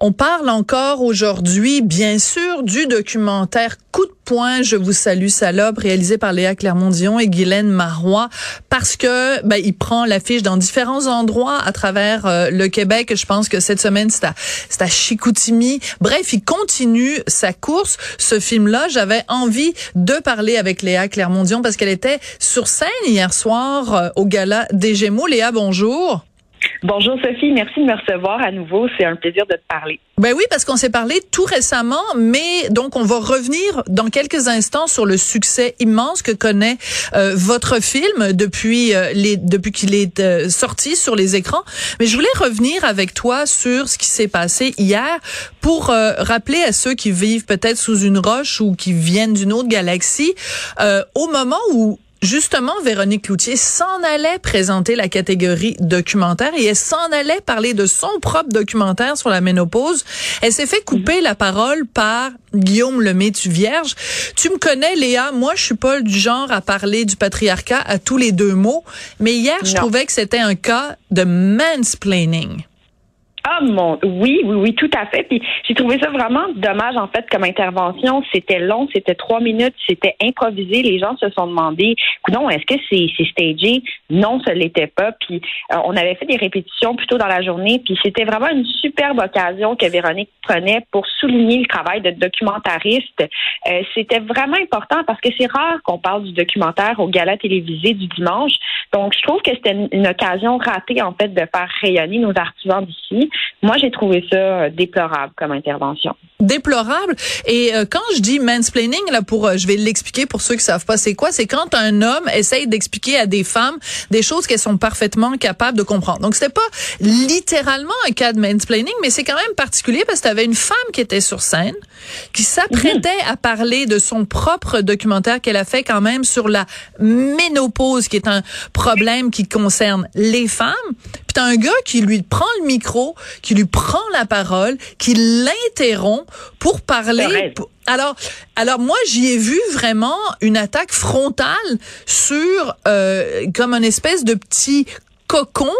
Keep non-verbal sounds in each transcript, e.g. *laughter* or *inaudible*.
On parle encore aujourd'hui, bien sûr, du documentaire Coup de poing, je vous salue salope, réalisé par Léa Clermont-Dion et Guylaine Marois, parce que ben, il prend l'affiche dans différents endroits à travers euh, le Québec. Je pense que cette semaine, c'est à, à Chicoutimi. Bref, il continue sa course. Ce film-là, j'avais envie de parler avec Léa Clermont-Dion parce qu'elle était sur scène hier soir euh, au Gala des Gémeaux. Léa, bonjour. Bonjour Sophie, merci de me recevoir à nouveau. C'est un plaisir de te parler. Ben oui, parce qu'on s'est parlé tout récemment, mais donc on va revenir dans quelques instants sur le succès immense que connaît euh, votre film depuis euh, les depuis qu'il est euh, sorti sur les écrans. Mais je voulais revenir avec toi sur ce qui s'est passé hier pour rappeler à ceux qui vivent peut-être sous une roche ou qui viennent d'une autre galaxie, au moment où Justement, Véronique Cloutier s'en allait présenter la catégorie documentaire et elle s'en allait parler de son propre documentaire sur la ménopause. Elle s'est fait couper la parole par Guillaume Lemaitre Vierge. Tu me connais, Léa. Moi, je suis pas du genre à parler du patriarcat à tous les deux mots. Mais hier, je trouvais que c'était un cas de mansplaining. Ah oui, oui, oui, tout à fait. Puis j'ai trouvé ça vraiment dommage en fait comme intervention. C'était long, c'était trois minutes, c'était improvisé. Les gens se sont demandé, non, est-ce que c'est c'est stagé? Non, ce l'était pas. Puis euh, on avait fait des répétitions plus tôt dans la journée. Puis c'était vraiment une superbe occasion que Véronique prenait pour souligner le travail de documentariste. Euh, c'était vraiment important parce que c'est rare qu'on parle du documentaire au gala télévisé du dimanche. Donc je trouve que c'était une, une occasion ratée en fait de faire rayonner nos artisans d'ici. Moi, j'ai trouvé ça euh, déplorable comme intervention. Déplorable. Et euh, quand je dis mansplaining, là, pour, euh, je vais l'expliquer pour ceux qui savent pas c'est quoi, c'est quand un homme essaye d'expliquer à des femmes des choses qu'elles sont parfaitement capables de comprendre. Donc, c'était pas littéralement un cas de mansplaining, mais c'est quand même particulier parce que tu avais une femme qui était sur scène, qui s'apprêtait à parler de son propre documentaire qu'elle a fait quand même sur la ménopause, qui est un problème qui concerne les femmes. Puis t'as un gars qui lui prend le micro, qui lui prend la parole, qui l'interrompt pour parler. alors, alors moi j'y ai vu vraiment une attaque frontale sur euh, comme une espèce de petit cocon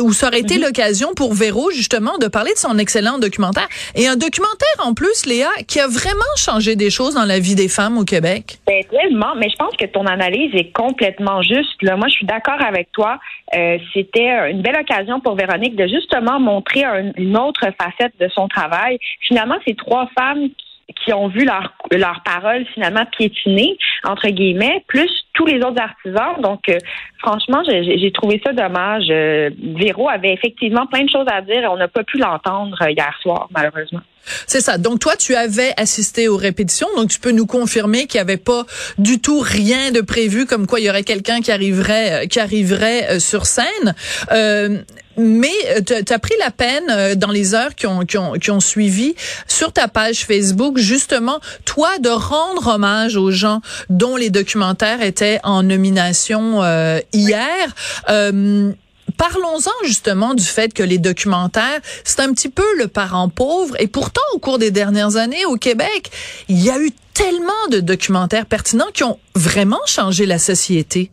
où ça aurait été mhm. l'occasion pour Véro justement de parler de son excellent documentaire et un documentaire en plus Léa qui a vraiment changé des choses dans la vie des femmes au Québec. Ben, tellement, mais je pense que ton analyse est complètement juste. Là, moi, je suis d'accord avec toi. Euh, C'était une belle occasion pour Véronique de justement montrer une autre facette de son travail. Finalement, ces trois femmes qui ont vu leur, leur parole finalement piétiner, entre guillemets, plus tous les autres artisans. Donc, euh, franchement, j'ai trouvé ça dommage. Euh, avait effectivement plein de choses à dire on n'a pas pu l'entendre euh, hier soir, malheureusement. C'est ça. Donc toi, tu avais assisté aux répétitions, donc tu peux nous confirmer qu'il n'y avait pas du tout rien de prévu, comme quoi il y aurait quelqu'un qui arriverait, qui arriverait sur scène. Euh, mais tu as pris la peine dans les heures qui ont, qui, ont, qui ont suivi sur ta page Facebook, justement, toi, de rendre hommage aux gens dont les documentaires étaient en nomination euh, hier. Euh, Parlons-en justement du fait que les documentaires, c'est un petit peu le parent pauvre. Et pourtant, au cours des dernières années au Québec, il y a eu tellement de documentaires pertinents qui ont vraiment changé la société.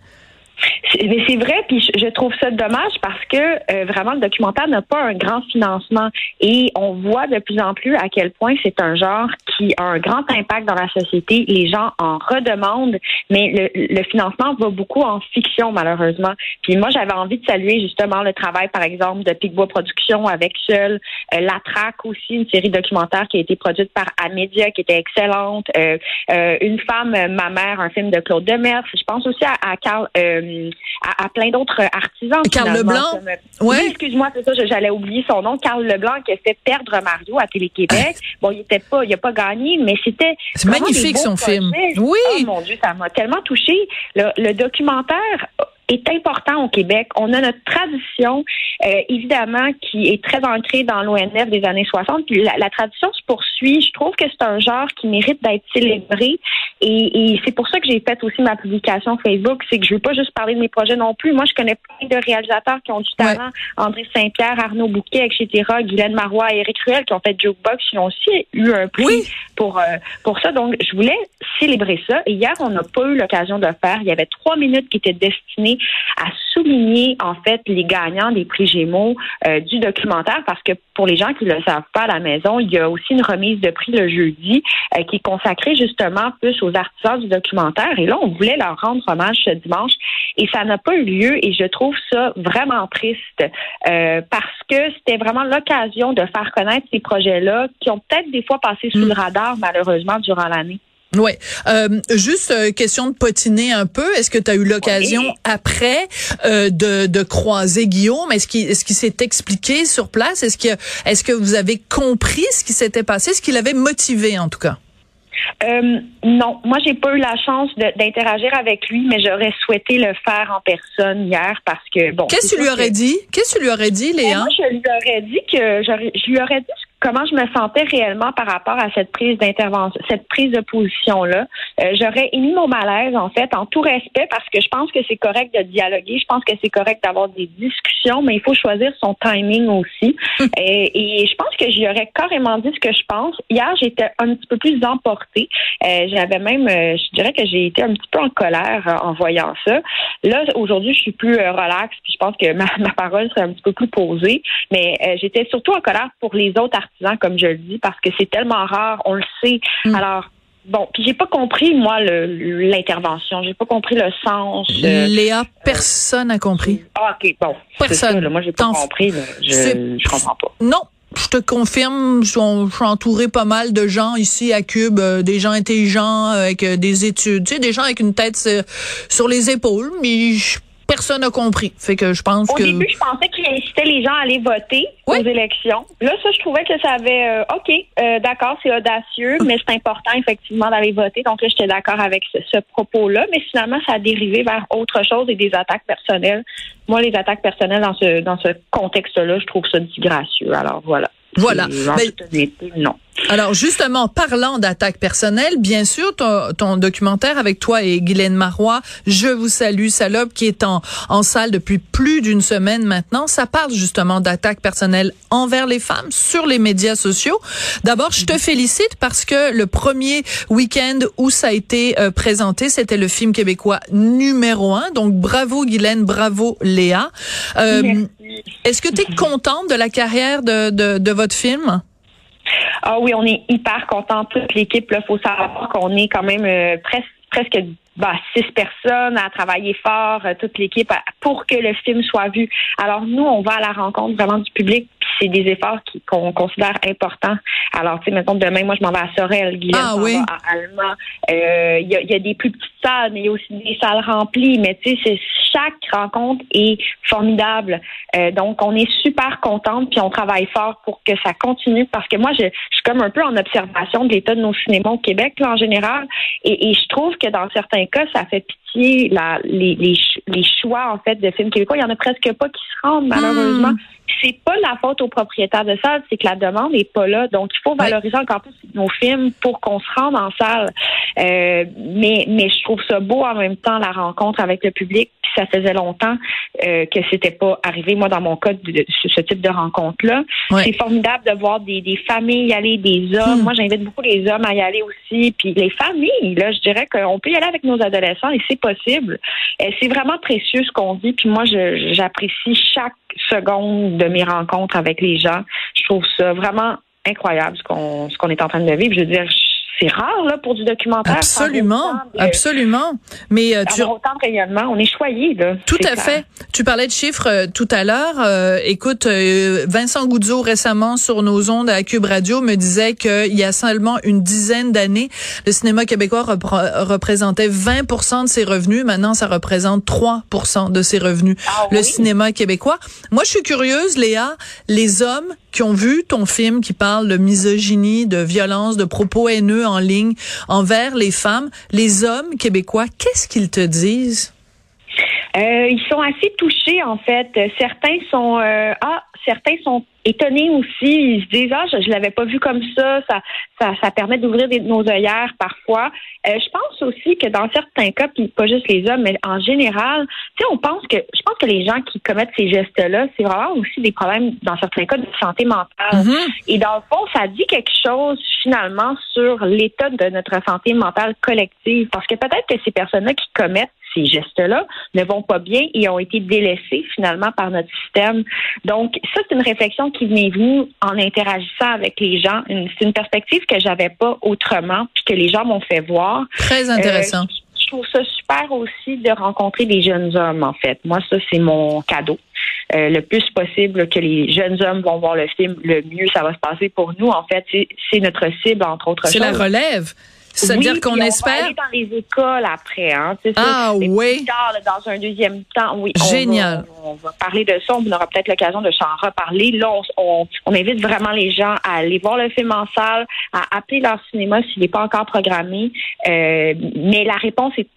Mais c'est vrai, puis je trouve ça dommage parce que euh, vraiment le documentaire n'a pas un grand financement et on voit de plus en plus à quel point c'est un genre qui a un grand impact dans la société. Les gens en redemandent, mais le, le financement va beaucoup en fiction malheureusement. Puis moi j'avais envie de saluer justement le travail par exemple de Picbois Productions avec Seul, euh, La Traque aussi, une série documentaire qui a été produite par Amedia qui était excellente, euh, Une femme, ma mère, un film de Claude Demers. Je pense aussi à, à Carl à, plein d'autres artisans. Carl Leblanc? Oui, excuse-moi, c'est ça, j'allais oublier son nom. Carl Leblanc qui a fait perdre Mario à Télé-Québec. bon, il était pas, il a pas gagné, mais c'était. C'est magnifique son film. Oui. Oh mon Dieu, ça m'a tellement touché. le documentaire est important au Québec. On a notre tradition, euh, évidemment, qui est très ancrée dans l'ONF des années 60. Puis la, tradition se poursuit. Je trouve que c'est un genre qui mérite d'être célébré. Et, c'est pour ça que j'ai fait aussi ma publication Facebook. C'est que je veux pas juste parler de mes projets non plus. Moi, je connais plein de réalisateurs qui ont du talent. André Saint-Pierre, Arnaud Bouquet, etc., Guylaine Marois, Éric Ruel, qui ont fait Jokebox, qui ont aussi eu un prix pour, euh, pour ça. Donc, je voulais célébrer ça. Et hier, on n'a pas eu l'occasion de le faire. Il y avait trois minutes qui étaient destinées à souligner en fait les gagnants des prix Gémeaux euh, du documentaire parce que pour les gens qui ne le savent pas à la maison, il y a aussi une remise de prix le jeudi euh, qui est consacrée justement plus aux artisans du documentaire et là on voulait leur rendre hommage ce dimanche et ça n'a pas eu lieu et je trouve ça vraiment triste euh, parce que c'était vraiment l'occasion de faire connaître ces projets-là qui ont peut-être des fois passé sous le mm. radar malheureusement durant l'année. Oui. Euh, juste euh, question de potiner un peu. Est-ce que tu as eu l'occasion après euh, de, de croiser Guillaume? Est-ce qu'il est-ce qu'il s'est expliqué sur place? Est-ce que est-ce que vous avez compris ce qui s'était passé? Ce qu'il avait motivé en tout cas? Euh, non, moi j'ai pas eu la chance d'interagir avec lui, mais j'aurais souhaité le faire en personne hier parce que bon. Qu'est-ce que tu lui aurais dit? Qu'est-ce que tu lui aurais dit, Léa? Moi, je lui aurais dit que je lui aurais dit comment je me sentais réellement par rapport à cette prise d'intervention, cette prise de position là. Euh, j'aurais émis mon malaise en fait en tout respect parce que je pense que c'est correct de dialoguer, je pense que c'est correct d'avoir des discussions, mais il faut choisir son timing aussi. *laughs* et, et, je pense que j'y aurais carrément dit ce que je pense. Hier, j'étais un petit peu plus emportée. Euh, J'avais même, euh, je dirais que j'ai été un petit peu en colère euh, en voyant ça. Là, aujourd'hui, je suis plus euh, relax, puis je pense que ma, *laughs* ma, parole serait un petit peu plus posée. Mais j'étais surtout en colère pour les autres artisans, comme je le dis, parce que c'est tellement rare, on le sait. Mm. Alors, Bon, puis j'ai pas compris moi l'intervention, j'ai pas compris le sens. Léa, personne n'a compris. Ah ok, bon. Personne. moi j'ai pas compris, je, je comprends pas. Non, je te confirme, je suis, entouré pas mal de gens ici à Cube, euh, des gens intelligents avec euh, des études, tu sais, des gens avec une tête euh, sur les épaules, mais je personne n'a compris. Fait que je pense Au que. Au début, je pensais qu'il incitait les gens à aller voter aux élections. Là, ça, je trouvais que ça avait, euh, OK, euh, d'accord, c'est audacieux, mais c'est important, effectivement, d'aller voter. Donc là, j'étais d'accord avec ce, propos-là. Mais finalement, ça a dérivé vers autre chose et des attaques personnelles. Moi, les attaques personnelles dans ce, dans ce contexte-là, je trouve ça disgracieux. Alors, voilà. Voilà. Mais, non. Alors justement, parlant d'attaque personnelle, bien sûr, ton, documentaire avec toi et Guylaine Marois, Je vous salue, salope, qui est en, en salle depuis plus d'une semaine maintenant, ça parle justement d'attaque personnelle envers les femmes sur les médias sociaux. D'abord, je te félicite parce que le premier week-end où ça a été euh, présenté, c'était le film québécois numéro un. Donc bravo Guylaine, bravo Léa. Euh, est-ce que tu es contente de la carrière de, de, votre film? Ah oui, on est hyper content toute l'équipe. Il faut savoir qu'on est quand même euh, presque presque bah, six personnes à travailler fort, euh, toute l'équipe, pour que le film soit vu. Alors nous, on va à la rencontre vraiment du public, puis c'est des efforts qu'on considère importants. Alors, tu sais, mettons, demain, moi, je m'en vais à Sorel, Guillaume ah, oui. à. Euh, il y, a, des plus petites salles, mais il y a aussi des salles remplies. Mais tu sais, chaque rencontre est formidable. Euh, donc, on est super contente, puis on travaille fort pour que ça continue, parce que moi, je, je suis comme un peu en observation de l'état de nos cinémas au Québec, là, en général, et, et je trouve que dans certains cas, ça fait pitié la, les, les, les, choix en fait de films québécois. Il y en a presque pas qui se rendent malheureusement. Hmm. C'est pas la faute aux propriétaires de salles, c'est que la demande n'est pas là. Donc il faut valoriser encore plus nos films pour qu'on se rende en salle. Euh, mais mais je trouve ça beau en même temps la rencontre avec le public. Puis ça faisait longtemps euh, que c'était pas arrivé. Moi dans mon cas de, ce type de rencontre là, c'est formidable de voir des, des familles y aller, des hommes. Hmm. Moi j'invite beaucoup les hommes à y aller aussi. Puis les familles là, je dirais qu'on peut y aller avec nos adolescents et c'est possible. c'est vraiment précieux ce qu'on dit. Puis moi, j'apprécie chaque seconde de mes rencontres avec les gens. Je trouve ça vraiment incroyable ce qu'on ce est en train de vivre. Je veux dire, c'est rare là pour du documentaire. Absolument, absolument. Mais euh, tu autant de rayonnement, on est choyé là. Tout à fait. Tu parlais de chiffres euh, tout à l'heure. Euh, écoute, Vincent Goudzo récemment sur nos ondes à Cube Radio me disait qu'il y a seulement une dizaine d'années, le cinéma québécois représentait 20% de ses revenus. Maintenant, ça représente 3% de ses revenus. Ah le cinéma québécois. Moi, je suis curieuse, Léa. Les hommes qui ont vu ton film qui parle de misogynie, de violence, de propos haineux en ligne envers les femmes, les hommes québécois, qu'est-ce qu'ils te disent? Euh, ils sont assez touchés en fait. Certains sont euh, ah certains sont étonnés aussi. Ils se disent ah je, je l'avais pas vu comme ça. Ça ça, ça permet d'ouvrir nos œillères parfois. Euh, je pense aussi que dans certains cas, puis pas juste les hommes, mais en général, tu sais, on pense que je pense que les gens qui commettent ces gestes-là, c'est vraiment aussi des problèmes dans certains cas de santé mentale. Mm-hmm. Et dans le fond, ça dit quelque chose finalement sur l'état de notre santé mentale collective, parce que peut-être que ces personnes-là qui commettent ces gestes-là ne vont pas bien et ont été délaissés finalement par notre système. Donc, ça, c'est une réflexion qui m'est venue en interagissant avec les gens. C'est une perspective que j'avais pas autrement, puis que les gens m'ont fait voir. Très intéressant. Euh, je trouve ça super aussi de rencontrer des jeunes hommes, en fait. Moi, ça, c'est mon cadeau. Euh, le plus possible que les jeunes hommes vont voir le film, le mieux ça va se passer pour nous. En fait, c'est notre cible, entre autres choses. C'est la relève. C'est-à-dire qu'on espère. On va aller dans les écoles après, hein. Ah oui. Tard, dans un deuxième temps, oui. Génial. On va, parler de ça. On aura peut-être l'occasion de s'en reparler. Là, on, on, invite vraiment les gens à aller voir le film en salle, à appeler leur cinéma s'il n'est pas encore programmé. Euh, mais la réponse est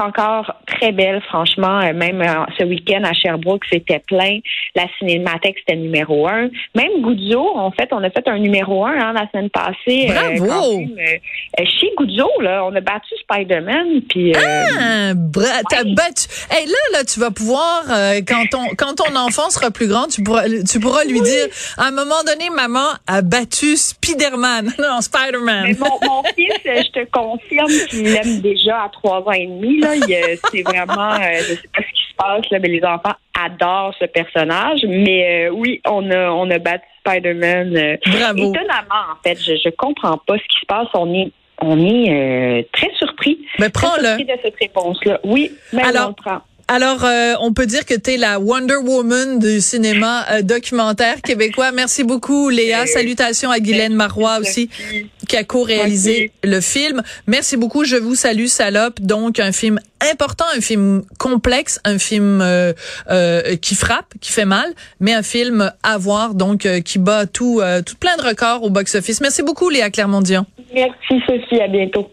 encore très belle, franchement. Euh, même euh, ce week-end à Sherbrooke, c'était plein. La cinémathèque, c'était numéro un. Même Goudzo, en fait, on a fait un numéro un hein, la semaine passée. Euh, Bravo! chez Goudzo, là, on a battu Spider-Man. Puis, ah! T'as battu. Hey, là, là, tu vas pouvoir, quand, ton, quand ton enfant sera plus grand, tu pourras, tu pourras lui dire, à un moment donné, maman a battu Spider-Man. *laughs* Non, Spider-Man. Mon, mon, fils, je te confirme qu'il l'aime déjà à trois ans et demi. Là c'est vraiment, euh, je sais pas ce qui se passe là, mais les enfants adorent ce personnage. Mais euh, oui, on a, on a battu Spider-Man. Euh, Bravo. Étonnamment, en fait, je, je comprends pas ce qui se passe. On est on est très surpris. Mais prends-le. de cette réponse-là. Oui, mais Alors, on prend. Alors, euh, on peut dire que tu es la Wonder Woman du cinéma euh, documentaire québécois. Merci beaucoup, Léa. Salutations à Guylaine Marois aussi, qui a co-réalisé le film. Merci beaucoup. Je vous salue, Salope. Donc, un film important, un film complexe, un film euh, qui frappe, qui fait mal, mais un film à voir, donc qui bat tout, tout plein de records au box-office. Merci beaucoup, Léa Clermont-Dion. Merci, Sophie. À bientôt.